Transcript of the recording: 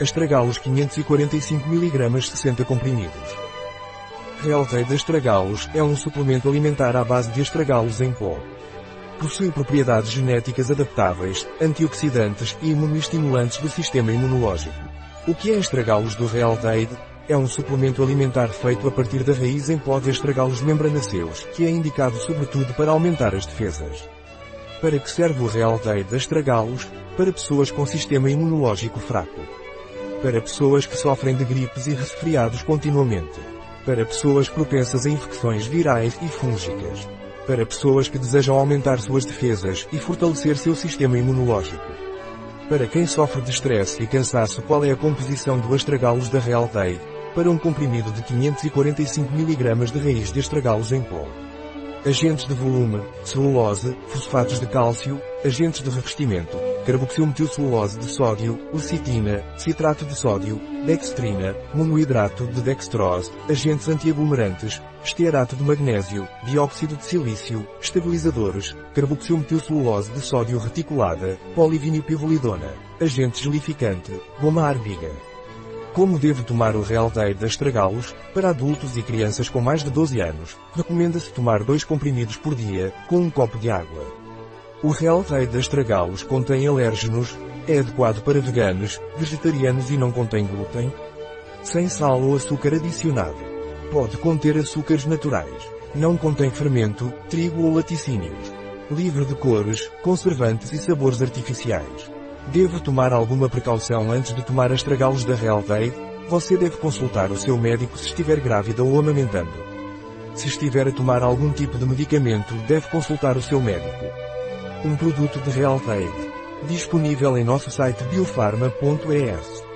Astragalos 545 mg 60 comprimidos. Relvade Astragalos é um suplemento alimentar à base de astragalos em pó. Possui propriedades genéticas adaptáveis, antioxidantes e imunoestimulantes do sistema imunológico. O que é astragalos do Realdeid? É um suplemento alimentar feito a partir da raiz em pó de astragalos membranaceus, que é indicado sobretudo para aumentar as defesas. Para que serve o Realdeid astragalos? Para pessoas com sistema imunológico fraco. Para pessoas que sofrem de gripes e resfriados continuamente. Para pessoas propensas a infecções virais e fúngicas. Para pessoas que desejam aumentar suas defesas e fortalecer seu sistema imunológico. Para quem sofre de estresse e cansaço qual é a composição do astragalos da Real Day? Para um comprimido de 545 mg de raiz de astragalos em pó. Agentes de volume, celulose, fosfatos de cálcio, agentes de revestimento, carboxilmetilcelulose de sódio, lecitina, citrato de sódio, dextrina, monoidrato de dextrose, agentes antiaglomerantes, estearato de magnésio, dióxido de silício, estabilizadores, carboxilmetilcelulose de sódio reticulada, polivinilpivolidona, agente gelificante, goma arbiga. Como deve tomar o Real Day de astragalos? Para adultos e crianças com mais de 12 anos, recomenda-se tomar dois comprimidos por dia, com um copo de água. O Real Day de astragalos contém alérgenos, é adequado para veganos, vegetarianos e não contém glúten, sem sal ou açúcar adicionado. Pode conter açúcares naturais. Não contém fermento, trigo ou laticínios. Livre de cores, conservantes e sabores artificiais. Deve tomar alguma precaução antes de tomar astragalos da Real Day? Você deve consultar o seu médico se estiver grávida ou amamentando. Se estiver a tomar algum tipo de medicamento, deve consultar o seu médico. Um produto de Real Day. Disponível em nosso site biofarma.es.